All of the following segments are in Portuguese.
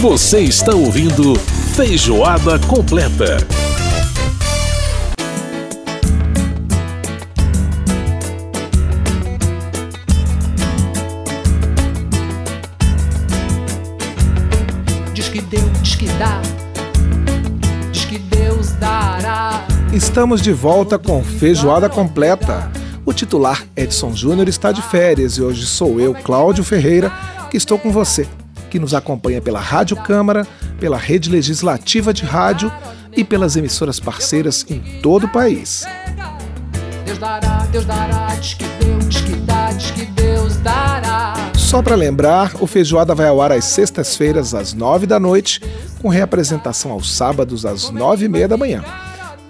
Você está ouvindo Feijoada Completa. Diz que deu, diz que dá. Diz que Deus dará. Estamos de volta com Feijoada Completa. O titular Edson Júnior está de férias e hoje sou eu, Cláudio Ferreira, que estou com você, que nos acompanha pela Rádio Câmara, pela rede legislativa de rádio e pelas emissoras parceiras em todo o país. Deus dará, Deus dará. Diz que deu, diz que dá. Diz que Deus dará. Só para lembrar, o Feijoada vai ao ar às sextas-feiras, às nove da noite, com reapresentação aos sábados, às nove e meia da manhã.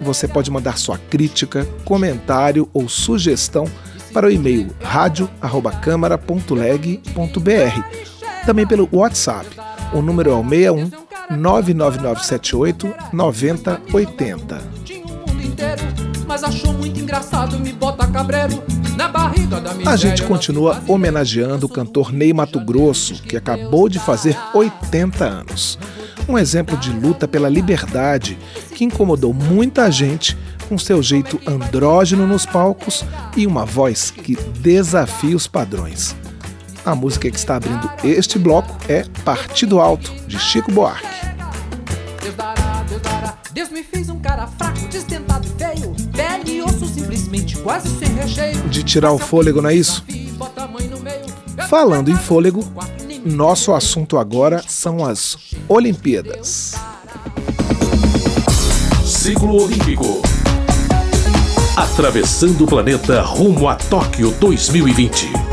Você pode mandar sua crítica, comentário ou sugestão para o e-mail radio@câmara.leg.br. Também pelo WhatsApp. O número é o 61 99978 9080. Tinha o mundo inteiro, mas achou muito engraçado me bota cabreiro na barriga da miséria. A gente continua homenageando o cantor Ney Mato Grosso, que acabou de fazer 80 anos. Um exemplo de luta pela liberdade que incomodou muita gente com seu jeito andrógeno nos palcos e uma voz que desafia os padrões. A música que está abrindo este bloco é Partido Alto, de Chico Buarque. Deus dará, Deus dará. Deus me fez um cara fraco, destentado e feio. Pele e osso simplesmente quase sem recheio. De tirar o fôlego, não é isso? Falando em fôlego, nosso assunto agora são as Olimpíadas. Ciclo Olímpico. Atravessando o planeta rumo a Tóquio 2020.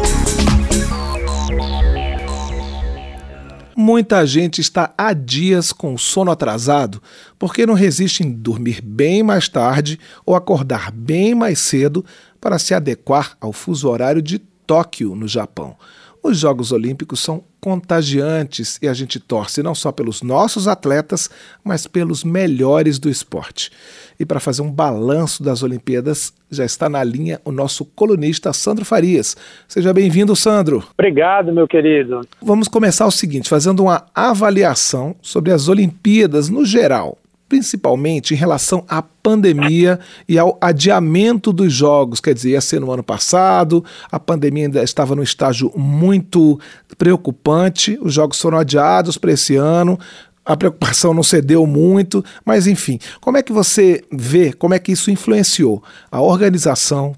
Muita gente está há dias com sono atrasado porque não resiste em dormir bem mais tarde ou acordar bem mais cedo para se adequar ao fuso horário de Tóquio, no Japão. Os Jogos Olímpicos são contagiantes e a gente torce não só pelos nossos atletas, mas pelos melhores do esporte. E para fazer um balanço das Olimpíadas, já está na linha o nosso colunista Sandro Farias. Seja bem-vindo, Sandro. Obrigado, meu querido. Vamos começar o seguinte, fazendo uma avaliação sobre as Olimpíadas no geral principalmente em relação à pandemia e ao adiamento dos jogos. Quer dizer, ia ser no ano passado, a pandemia ainda estava num estágio muito preocupante, os jogos foram adiados para esse ano. A preocupação não cedeu muito, mas enfim, como é que você vê, como é que isso influenciou a organização,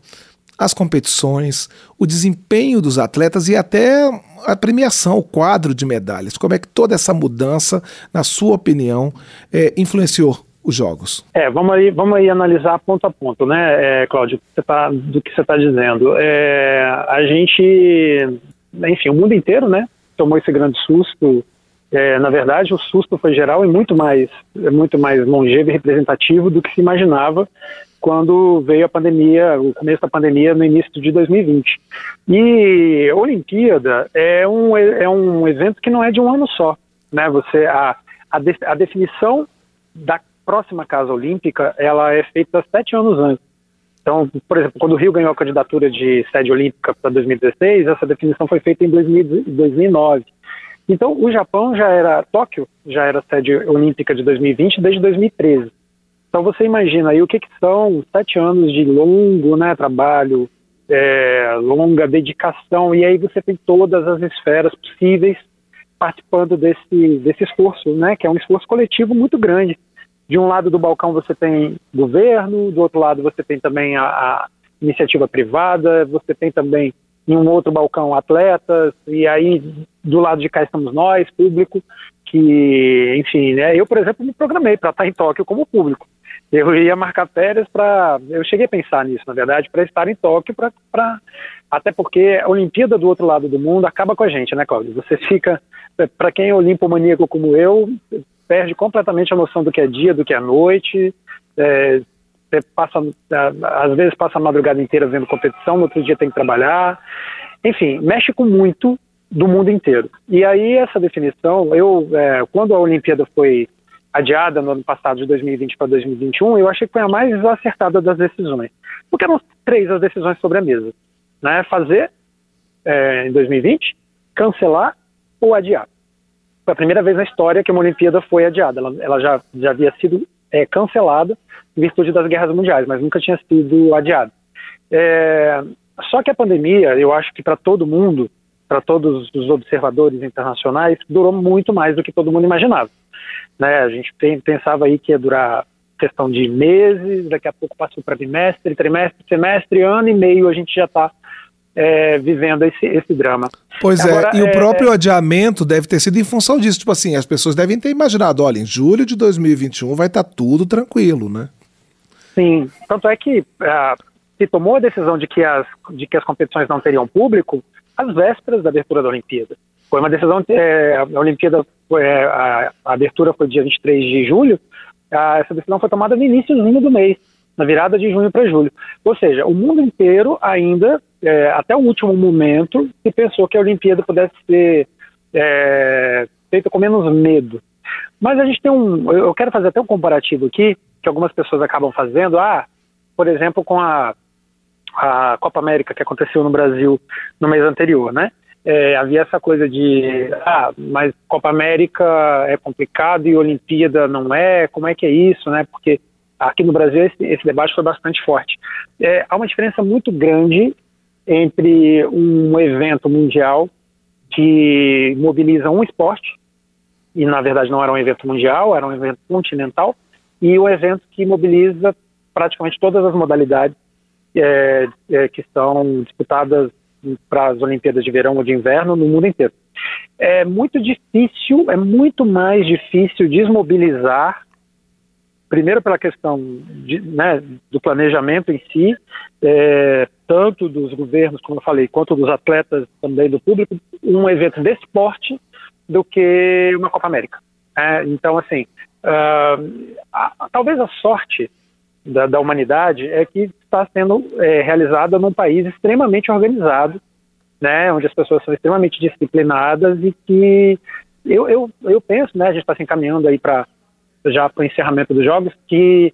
as competições, o desempenho dos atletas e até a premiação, o quadro de medalhas. Como é que toda essa mudança, na sua opinião, é, influenciou os jogos? É, vamos aí, vamos aí analisar ponto a ponto, né, é, Cláudio, tá, do que você está dizendo. É, a gente, enfim, o mundo inteiro, né, tomou esse grande susto. É, na verdade, o susto foi geral e muito mais, muito mais longevo e representativo do que se imaginava quando veio a pandemia, o começo da pandemia no início de 2020. E Olimpíada é um, é um evento que não é de um ano só, né? Você a, a, de, a definição da próxima casa olímpica ela é feita sete anos antes. Então, por exemplo, quando o Rio ganhou a candidatura de sede olímpica para 2016, essa definição foi feita em 2009. Então, o Japão já era, Tóquio já era sede olímpica de 2020 desde 2013. Então você imagina aí o que, que são sete anos de longo né, trabalho, é, longa dedicação, e aí você tem todas as esferas possíveis participando desse, desse esforço, né, que é um esforço coletivo muito grande. De um lado do balcão você tem governo, do outro lado você tem também a, a iniciativa privada, você tem também em um outro balcão atletas, e aí do lado de cá estamos nós, público, que, enfim, né, eu, por exemplo, me programei para estar em Tóquio como público eu ia marcar férias para. Eu cheguei a pensar nisso, na verdade, para estar em Tóquio, pra, pra, até porque a Olimpíada do outro lado do mundo acaba com a gente, né, Cláudio? Você fica. Para quem é olimpomaníaco como eu, perde completamente a noção do que é dia, do que é noite. É, você passa, às vezes passa a madrugada inteira vendo competição, no outro dia tem que trabalhar. Enfim, mexe com muito do mundo inteiro. E aí essa definição, eu, é, quando a Olimpíada foi adiada no ano passado de 2020 para 2021, eu achei que foi a mais acertada das decisões. Porque eram três as decisões sobre a mesa. Né? Fazer é, em 2020, cancelar ou adiar. foi a primeira vez na história que uma Olimpíada foi adiada. Ela, ela já, já havia sido é, cancelada em virtude das guerras mundiais, mas nunca tinha sido adiada. É, só que a pandemia, eu acho que para todo mundo, para todos os observadores internacionais, durou muito mais do que todo mundo imaginava. Né? A gente pensava aí que ia durar questão de meses, daqui a pouco passou para bimestre, trimestre, semestre, ano e meio, a gente já está é, vivendo esse, esse drama. Pois Agora, é, e é, o próprio adiamento deve ter sido em função disso. Tipo assim, as pessoas devem ter imaginado, olha, em julho de 2021 vai estar tá tudo tranquilo, né? Sim, tanto é que uh, se tomou a decisão de que, as, de que as competições não teriam público às vésperas da abertura da Olimpíada. Foi uma decisão, é, a Olimpíada, é, a, abertura foi dia 23 de julho, essa decisão foi tomada no início do mês na virada de junho para julho. Ou seja, o mundo inteiro ainda, é, até o último momento, se pensou que a Olimpíada pudesse ser é, feita com menos medo. Mas a gente tem um. Eu quero fazer até um comparativo aqui, que algumas pessoas acabam fazendo. Ah, por exemplo, com a, a Copa América que aconteceu no Brasil no mês anterior, né? É, havia essa coisa de, ah, mas Copa América é complicado e Olimpíada não é, como é que é isso, né? Porque aqui no Brasil esse, esse debate foi bastante forte. É, há uma diferença muito grande entre um evento mundial que mobiliza um esporte, e na verdade não era um evento mundial, era um evento continental, e um evento que mobiliza praticamente todas as modalidades é, é, que estão disputadas para as Olimpíadas de Verão ou de Inverno no mundo inteiro. É muito difícil, é muito mais difícil desmobilizar primeiro pela questão de, né, do planejamento em si, é, tanto dos governos, como eu falei, quanto dos atletas também do público, um evento de esporte do que uma Copa América. É, então, assim, uh, a, talvez a sorte da, da, humanidade é que está sendo é, realizada num país extremamente organizado, né, onde as pessoas são extremamente disciplinadas e que eu, eu, eu penso, né, a gente está se encaminhando aí para já para o encerramento dos jogos, que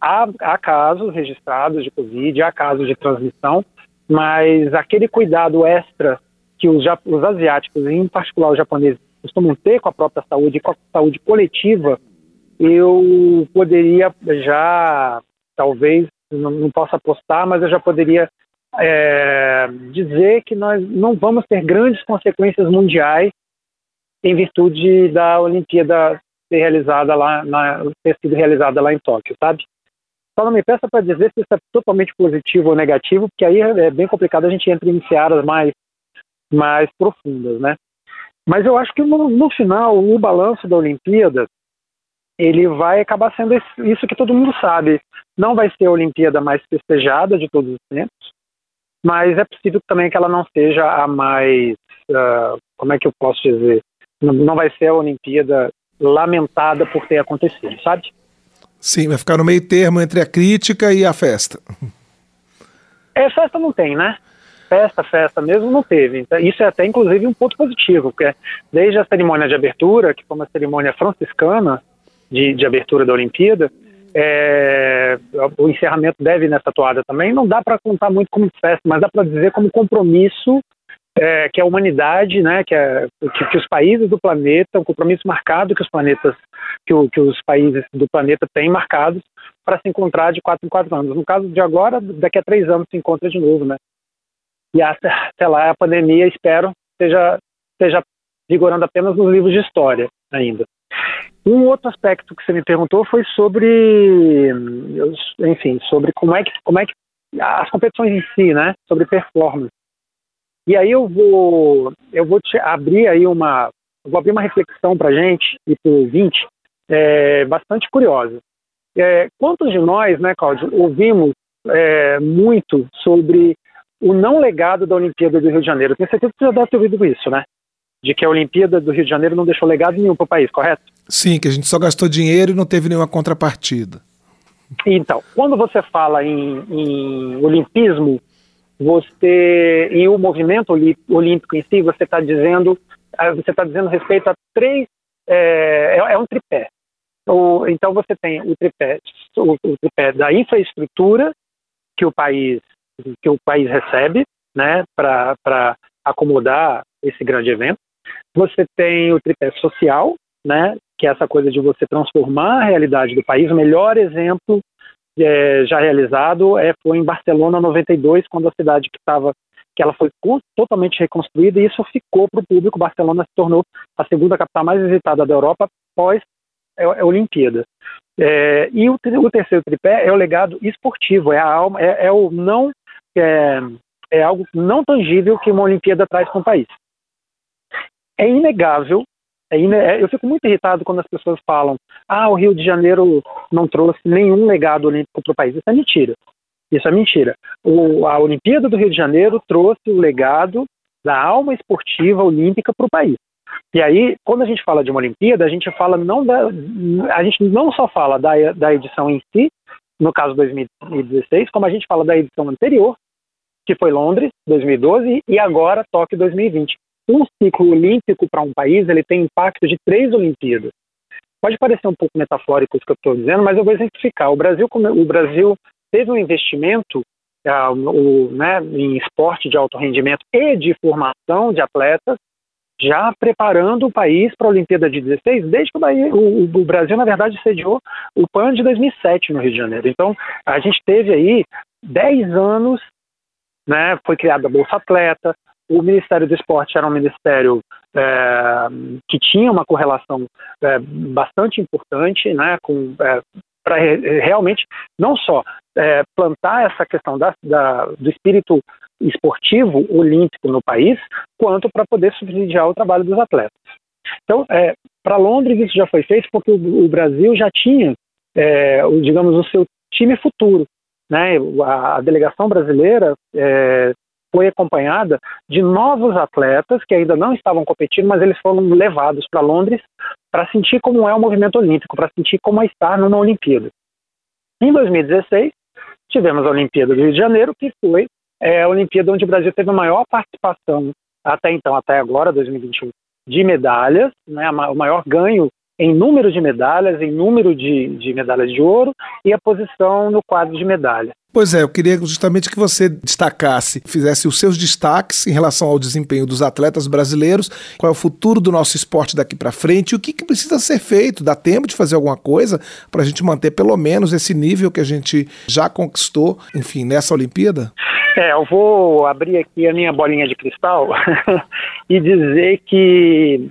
há, há casos registrados de Covid, há casos de transmissão, mas aquele cuidado extra que os, os asiáticos, em particular os japoneses, costumam ter com a própria saúde, com a saúde coletiva, eu poderia já, talvez, não, não possa apostar, mas eu já poderia é, dizer que nós não vamos ter grandes consequências mundiais em virtude da Olimpíada ser realizada lá, na, ter sido realizada lá em Tóquio, sabe? Só não me peça para dizer se isso é totalmente positivo ou negativo, porque aí é bem complicado a gente entrar em searas mais, mais profundas, né? Mas eu acho que no, no final, o balanço da Olimpíada, ele vai acabar sendo isso que todo mundo sabe. Não vai ser a Olimpíada mais festejada de todos os tempos, mas é possível também que ela não seja a mais, uh, como é que eu posso dizer, não vai ser a Olimpíada lamentada por ter acontecido, sabe? Sim, vai ficar no meio termo entre a crítica e a festa. É, festa não tem, né? Festa, festa mesmo não teve. Então, isso é até inclusive um ponto positivo, porque desde a cerimônia de abertura, que foi uma cerimônia franciscana de, de abertura da Olimpíada, é, o encerramento deve nessa toada também. Não dá para contar muito como festa, mas dá para dizer como compromisso é, que a humanidade, né, que, é, que, que, os países do planeta, um compromisso marcado que os planetas, que, o, que os países do planeta têm marcados para se encontrar de quatro em quatro anos. No caso de agora, daqui a três anos se encontra de novo, né? E até, até lá a pandemia, espero, esteja, esteja vigorando apenas nos livros de história ainda. Um outro aspecto que você me perguntou foi sobre, enfim, sobre como é que, como é que as competições em si, né? Sobre performance. E aí eu vou, eu vou te abrir aí uma, vou abrir uma reflexão para gente e para o ouvinte é, bastante curiosa. É, quantos de nós, né, Cláudio, ouvimos é, muito sobre o não legado da Olimpíada do Rio de Janeiro? Tenho certeza que você já deve ter ouvido isso, né? De que a Olimpíada do Rio de Janeiro não deixou legado nenhum para o país, correto? Sim, que a gente só gastou dinheiro e não teve nenhuma contrapartida. Então, quando você fala em, em olimpismo, você e o movimento olímpico em si, você está dizendo, ah, você está dizendo respeito a três, é, é, é um tripé. O, então você tem o tripé, o, o, tripé da infraestrutura que o país que o país recebe, né, para acomodar esse grande evento. Você tem o tripé social, né, que é essa coisa de você transformar a realidade do país. O melhor exemplo é, já realizado é, foi em Barcelona 92, quando a cidade que estava que ela foi totalmente reconstruída e isso ficou para o público. Barcelona se tornou a segunda capital mais visitada da Europa após a, a Olimpíada. É, e o, o, terceiro tripé é o legado esportivo, é a alma, é, é o não é, é, algo não tangível que uma Olimpíada traz para um país. É inegável. É ine, é, eu fico muito irritado quando as pessoas falam: ah, o Rio de Janeiro não trouxe nenhum legado olímpico para o país. Isso é mentira. Isso é mentira. O, a Olimpíada do Rio de Janeiro trouxe o legado da alma esportiva olímpica para o país. E aí, quando a gente fala de uma Olimpíada, a gente fala não da, a gente não só fala da, da edição em si, no caso 2016, como a gente fala da edição anterior, que foi Londres 2012 e agora Tóquio 2020. Um ciclo olímpico para um país ele tem impacto de três Olimpíadas. Pode parecer um pouco metafórico isso que eu estou dizendo, mas eu vou exemplificar. O Brasil, o Brasil teve um investimento uh, o, né, em esporte de alto rendimento e de formação de atletas, já preparando o país para a Olimpíada de 16, desde que o, Bahia, o, o, Brasil, na verdade, sediou o PAN de 2007 no Rio de Janeiro. Então, a gente teve aí 10 anos, né, foi criada a Bolsa Atleta, o Ministério do Esporte era um ministério é, que tinha uma correlação é, bastante importante né, com é, para realmente não só é, plantar essa questão da, da, do espírito esportivo olímpico no país, quanto para poder subsidiar o trabalho dos atletas. Então, é, para Londres isso já foi feito porque o, o Brasil já tinha, é, o, digamos, o seu time futuro. Né? A, a delegação brasileira é, foi acompanhada de novos atletas que ainda não estavam competindo, mas eles foram levados para Londres para sentir como é o movimento olímpico, para sentir como é estar numa Olimpíada. Em 2016, tivemos a Olimpíada do Rio de Janeiro, que foi é, a Olimpíada onde o Brasil teve a maior participação até então, até agora, 2021, de medalhas, né, o maior ganho em número de medalhas, em número de, de medalhas de ouro e a posição no quadro de medalha. Pois é, eu queria justamente que você destacasse, fizesse os seus destaques em relação ao desempenho dos atletas brasileiros, qual é o futuro do nosso esporte daqui para frente e o que, que, precisa ser feito. Dá tempo de fazer alguma coisa para a gente manter pelo menos esse nível que a gente já conquistou, enfim, nessa Olimpíada? É, eu vou abrir aqui a minha bolinha de cristal e dizer que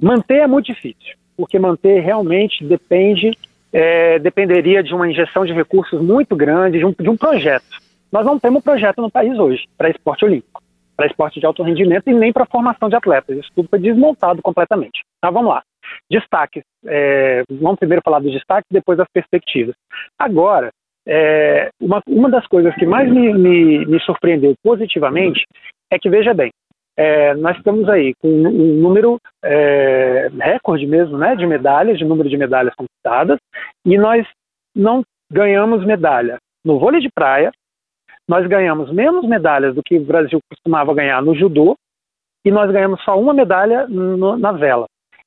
manter é muito difícil porque manter realmente depende é, dependeria de uma injeção de recursos muito grande, de um, de um projeto. Nós não temos projeto no país hoje para esporte olímpico, para esporte de alto rendimento e nem para formação de atletas. Isso tudo foi desmontado completamente. Tá, vamos lá. Destaques. É, vamos primeiro falar dos destaques, depois das perspectivas. Agora, é, uma, uma das coisas que mais me, me, me surpreendeu positivamente é que, veja bem, é, nós estamos aí com um número é, recorde mesmo né, de medalhas, de número de medalhas conquistadas, e nós não ganhamos medalha no vôlei de praia, nós ganhamos menos medalhas do que o Brasil costumava ganhar no judô, e nós ganhamos só uma medalha no, na vela.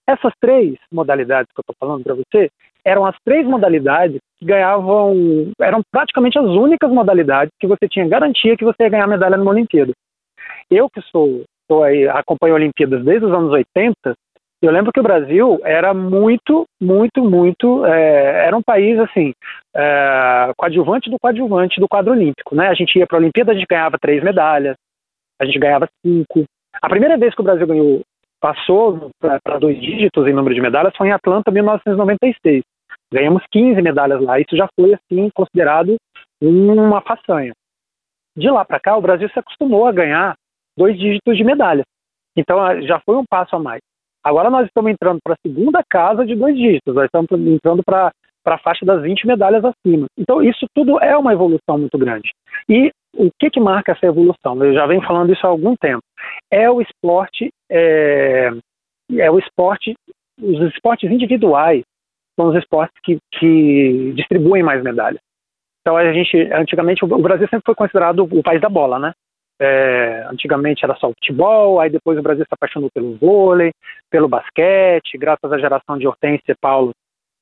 Essas três modalidades que eu estou falando para você eram as três modalidades que ganhavam, eram praticamente as únicas modalidades que você tinha garantia que você ia ganhar medalha numa Olimpíada. Eu que sou tô aí, acompanho Olimpíadas desde os anos 80, eu lembro que o Brasil era muito, muito, muito, é, era um país assim, é, coadjuvante do coadjuvante do quadro olímpico, né? A gente ia para a Olimpíada, a gente ganhava três medalhas, a gente ganhava cinco. A primeira vez que o Brasil ganhou, passou para dois dígitos em número de medalhas foi em Atlanta, 1996. Ganhamos 15 medalhas lá, isso já foi assim considerado uma façanha. De lá para cá, o Brasil se acostumou a ganhar dois dígitos de medalha. Então já foi um passo a mais. Agora nós estamos entrando para a segunda casa de dois dígitos, nós estamos entrando para a faixa das 20 medalhas acima. Então isso tudo é uma evolução muito grande. E o que, que marca essa evolução? Eu já venho falando isso há algum tempo. É o esporte, é, é o esporte, os esportes individuais são os esportes que, que distribuem mais medalhas. Então a gente, antigamente, o Brasil sempre foi considerado o país da bola, né? É, antigamente era só o futebol, aí depois o Brasil se apaixonou pelo vôlei, pelo basquete, graças à geração de Hortência, Paulo,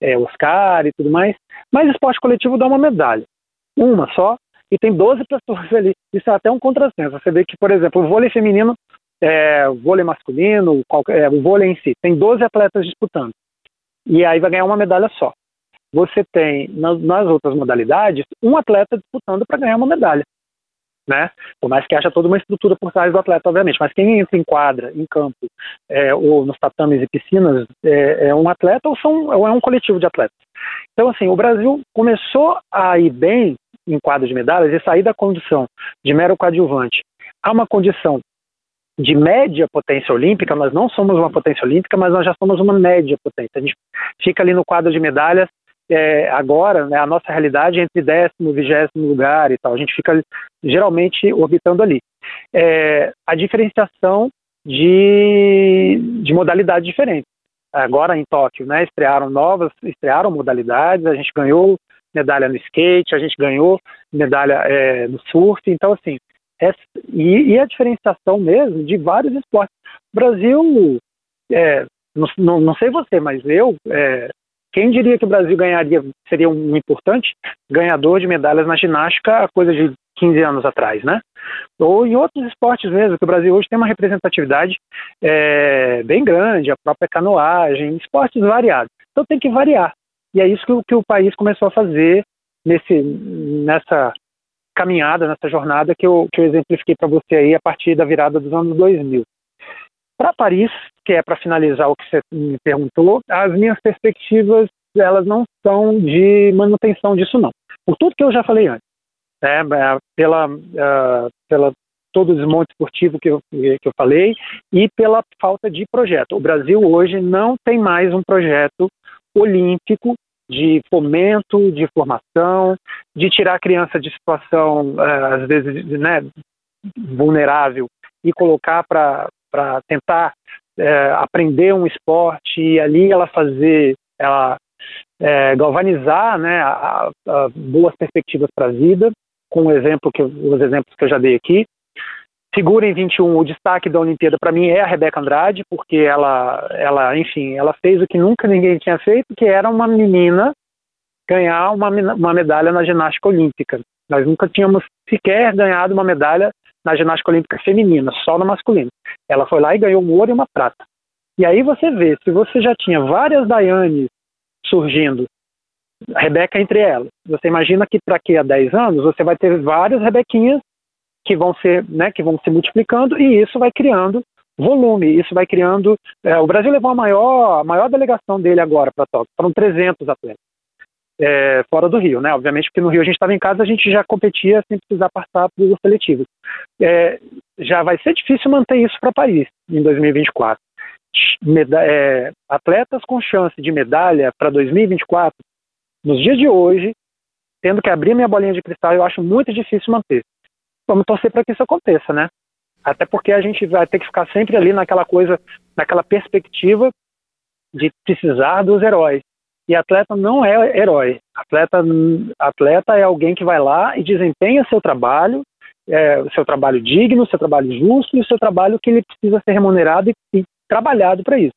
é, Oscar e tudo mais. Mas esporte coletivo dá uma medalha, uma só, e tem 12 pessoas ali. Isso é até um contrassenso. Você vê que, por exemplo, o vôlei feminino é, vôlei masculino, é, o vôlei em si, tem 12 atletas disputando. E aí vai ganhar uma medalha só. Você tem, nas outras modalidades, um atleta disputando para ganhar uma medalha. Né? Por mais que haja toda uma estrutura por trás do atleta, obviamente. Mas quem entra em quadra, em campo, é, ou nos tatames e piscinas, é, é, um atleta ou, são, ou é um coletivo de atletas. Então, assim, o Brasil começou a ir bem em quadro de medalhas e sair da condição de mero coadjuvante a uma condição de média potência olímpica, nós não somos uma potência olímpica, mas nós já somos uma média potência. A gente fica ali no quadro de medalhas é, agora, né, a nossa realidade é entre décimo e vigésimo lugar e tal. A gente fica geralmente orbitando ali. É, a diferenciação de, de modalidades diferentes. Agora em Tóquio, né, estrearam novas, estrearam modalidades, a gente ganhou medalha no skate, a gente ganhou medalha é, no surf, então assim, e, e, a diferenciação mesmo de vários esportes. O Brasil, é, não, não, não, sei você, mas eu, é, quem diria que o Brasil ganharia, seria um importante ganhador de medalhas na ginástica há coisa de 15 anos atrás, né? Ou em outros esportes mesmo, que o Brasil hoje tem uma representatividade é, bem grande, a própria canoagem, esportes variados. Então tem que variar. E é isso que, que o país começou a fazer nesse, nessa caminhada, nessa jornada que eu, que eu exemplifiquei para você aí a partir da virada dos anos 2000. Para Paris, que é para finalizar o que você me perguntou, as minhas perspectivas elas não são de manutenção disso não. Por tudo que eu já falei antes, né, é, pela, uh, pela todo o desmonte esportivo que eu, que eu falei e pela falta de projeto. O Brasil hoje não tem mais um projeto olímpico de fomento, de formação, de tirar a criança de situação, eh, às vezes, né, vulnerável e colocar para tentar é, aprender um esporte e ali ela fazer, ela é, galvanizar né, a, a boas perspectivas para a vida, com o exemplo que, os exemplos que eu já dei aqui. Figura em 21, o destaque da Olimpíada para mim é a Rebeca Andrade, porque ela, ela, enfim, ela fez o que nunca ninguém tinha feito, que era uma menina ganhar uma, uma medalha na ginástica olímpica. Nós nunca tínhamos sequer ganhado uma medalha na ginástica olímpica feminina, só na masculina. Ela foi lá e ganhou um ouro e uma prata. E aí você vê, se você já tinha várias Daiane surgindo, Rebeca entre elas, você imagina que para aqui a 10 anos você vai ter várias Rebequinhas que vão ser, né, que vão se multiplicando e isso vai criando volume, isso vai criando. É, o Brasil levou a maior, a maior delegação dele agora para Tóquio, foram 300 atletas. É, fora do Rio, né? Obviamente, porque no Rio a gente estava em casa, a gente já competia sem precisar passar por os seletivos. É, já vai ser difícil manter isso para Paris em 2024. Meda é, atletas com chance de medalha para 2024, nos dias de hoje, tendo que abrir minha bolinha de cristal, eu acho muito difícil manter vamos torcer para que isso aconteça, né? Até porque a gente vai ter que ficar sempre ali naquela coisa, naquela perspectiva de precisar dos heróis. E atleta não é herói. Atleta, atleta é alguém que vai lá e desempenha seu trabalho, é, seu trabalho digno, seu trabalho justo e o seu trabalho que ele precisa ser remunerado e, e trabalhado para isso.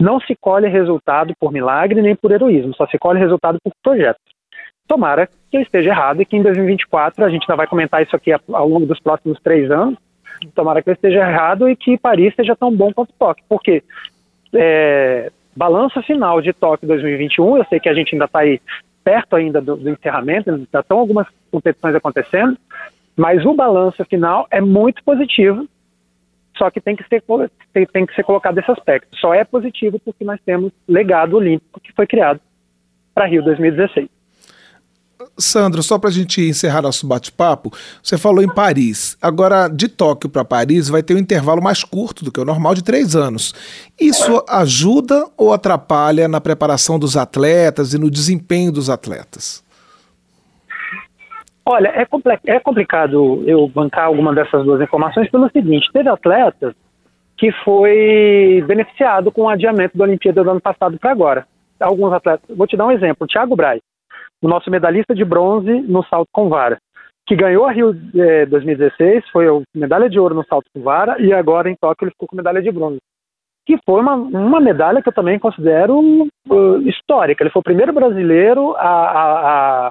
Não se colhe resultado por milagre nem por heroísmo, só se colhe resultado por projeto. Tomara que eu esteja errado e que em 2024, a gente ainda vai comentar isso aqui ao longo dos próximos três anos, tomara que eu esteja errado e que Paris seja tão bom quanto Tóquio, porque é, balanço final de Tóquio 2021, eu sei que a gente ainda está aí perto ainda do, do encerramento, ainda estão algumas competições acontecendo, mas o balanço final é muito positivo, só que tem que ser tem, tem que ser colocado esse aspecto. Só é positivo porque nós temos legado olímpico que foi criado para Rio 2016. Sandro, só para a gente encerrar nosso bate-papo, você falou em Paris. Agora, de Tóquio para Paris, vai ter um intervalo mais curto do que o normal, de três anos. Isso ajuda ou atrapalha na preparação dos atletas e no desempenho dos atletas? Olha, é, é complicado eu bancar alguma dessas duas informações pelo seguinte: teve atletas que foi beneficiado com o adiamento da Olimpíada do ano passado para agora. Alguns atletas, vou te dar um exemplo: Thiago Braz o nosso medalhista de bronze no salto com vara, que ganhou a Rio eh, 2016, foi medalha de ouro no salto com vara, e agora em Tóquio ele ficou com medalha de bronze. Que foi uma, uma medalha que eu também considero uh, histórica. Ele foi o primeiro brasileiro a, a,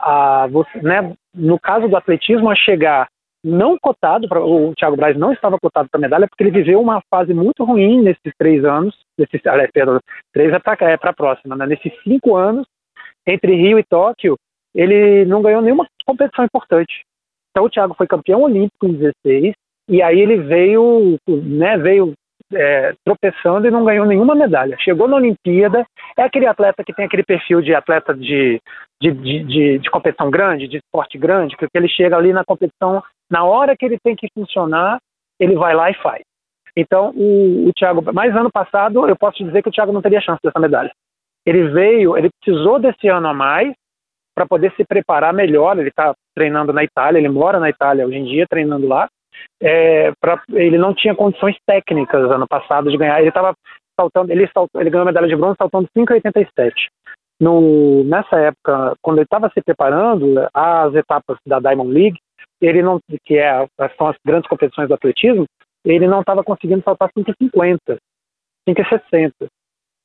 a, a né, no caso do atletismo, a chegar não cotado, pra, o Thiago Braz não estava cotado para medalha porque ele viveu uma fase muito ruim nesses três anos, nesses, aliás, perdão, três é para é a próxima, né? nesses cinco anos, entre Rio e Tóquio, ele não ganhou nenhuma competição importante. Então o Thiago foi campeão olímpico em 16 e aí ele veio, né, veio é, tropeçando e não ganhou nenhuma medalha. Chegou na Olimpíada, é aquele atleta que tem aquele perfil de atleta de, de, de, de, de competição grande, de esporte grande, que ele chega ali na competição, na hora que ele tem que funcionar, ele vai lá e faz. Então, o, o Thiago, mas ano passado, eu posso dizer que o Thiago não teria chance dessa medalha. Ele veio, ele precisou desse ano a mais para poder se preparar melhor. Ele está treinando na Itália, ele mora na Itália hoje em dia, treinando lá é, pra, ele não tinha condições técnicas ano passado de ganhar. Ele estava saltando, ele, ele ganhou medalha de bronze saltando 5,87. No, nessa época, quando ele estava se preparando, as etapas da Diamond League, ele não, que é, são as grandes competições do atletismo, ele não estava conseguindo saltar 5,50, 5,60.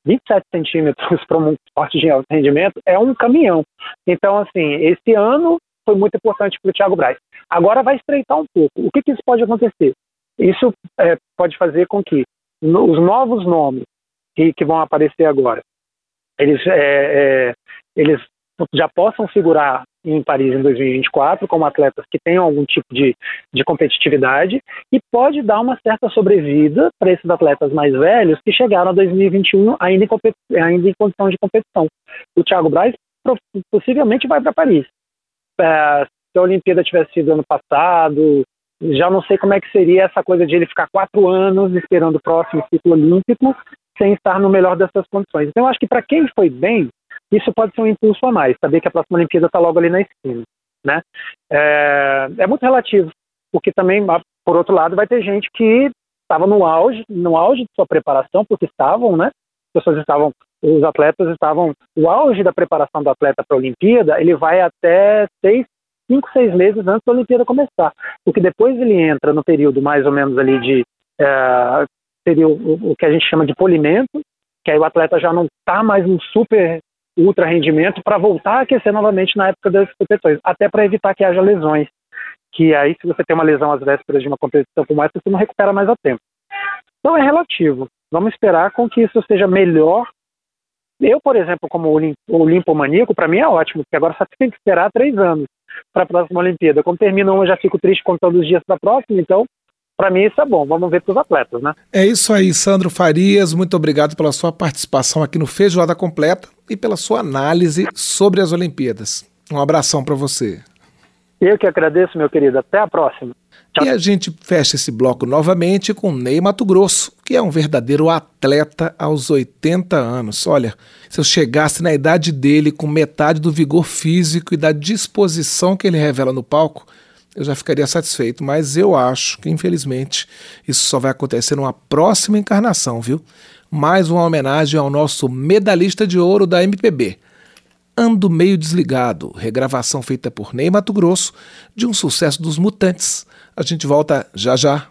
27 centímetros para um esporte de alto rendimento é um caminhão. Então, assim, esse ano foi muito importante para o Thiago Braz. Agora vai estreitar um pouco. O que, que isso pode acontecer? Isso é, pode fazer com que no, os novos nomes que, que, vão aparecer agora, eles, é, é, eles já possam figurar em Paris em 2024 como atletas que tenham algum tipo de, de competitividade e pode dar uma certa sobrevida para esses atletas mais velhos que chegaram a 2021 ainda em, ainda em condição de competição. O Thiago Braz possivelmente vai para Paris. É, se a Olimpíada tivesse sido ano passado, já não sei como é que seria essa coisa de ele ficar quatro anos esperando o próximo ciclo olímpico sem estar no melhor dessas condições. Então, eu acho que para quem foi bem, isso pode ser um impulso a mais, saber que a próxima Olimpíada está logo ali na esquina. Né? É, é, muito relativo, porque também, por outro lado, vai ter gente que estava no auge, no auge de sua preparação, porque estavam, né? As pessoas estavam, os atletas estavam, o auge da preparação do atleta para a Olimpíada, ele vai até seis, cinco, seis meses antes da Olimpíada começar, porque depois ele entra no período mais ou menos ali de é, seria o, o, que a gente chama de polimento, que aí o atleta já não está mais no super ultra rendimento para voltar a aquecer novamente na época das competições, até para evitar que haja lesões, que aí se você tem uma lesão às vésperas de uma competição como essa, você não recupera mais a tempo. Então é relativo. Vamos esperar com que isso seja melhor. Eu, por exemplo, como olimpomaníaco, para mim é ótimo, porque agora só tem que esperar três anos para a próxima Olimpíada. Quando termina uma, já fico triste contando os dias para a próxima, então para mim isso é bom. Vamos ver para os atletas, né? É isso aí, Sandro Farias. Muito obrigado pela sua participação aqui no Feijoada Completa e pela sua análise sobre as Olimpíadas. Um abração para você. Eu que agradeço, meu querido. Até a próxima. Tchau. E a gente fecha esse bloco novamente com Ney Mato Grosso, que é um verdadeiro atleta aos 80 anos. Olha, se eu chegasse na idade dele com metade do vigor físico e da disposição que ele revela no palco, eu já ficaria satisfeito. Mas eu acho que, infelizmente, isso só vai acontecer numa próxima encarnação, viu? Mais uma homenagem ao nosso medalhista de ouro da MPB. Ando Meio Desligado, regravação feita por Ney Mato Grosso de um sucesso dos Mutantes. A gente volta já já.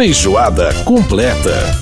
Feijoada completa.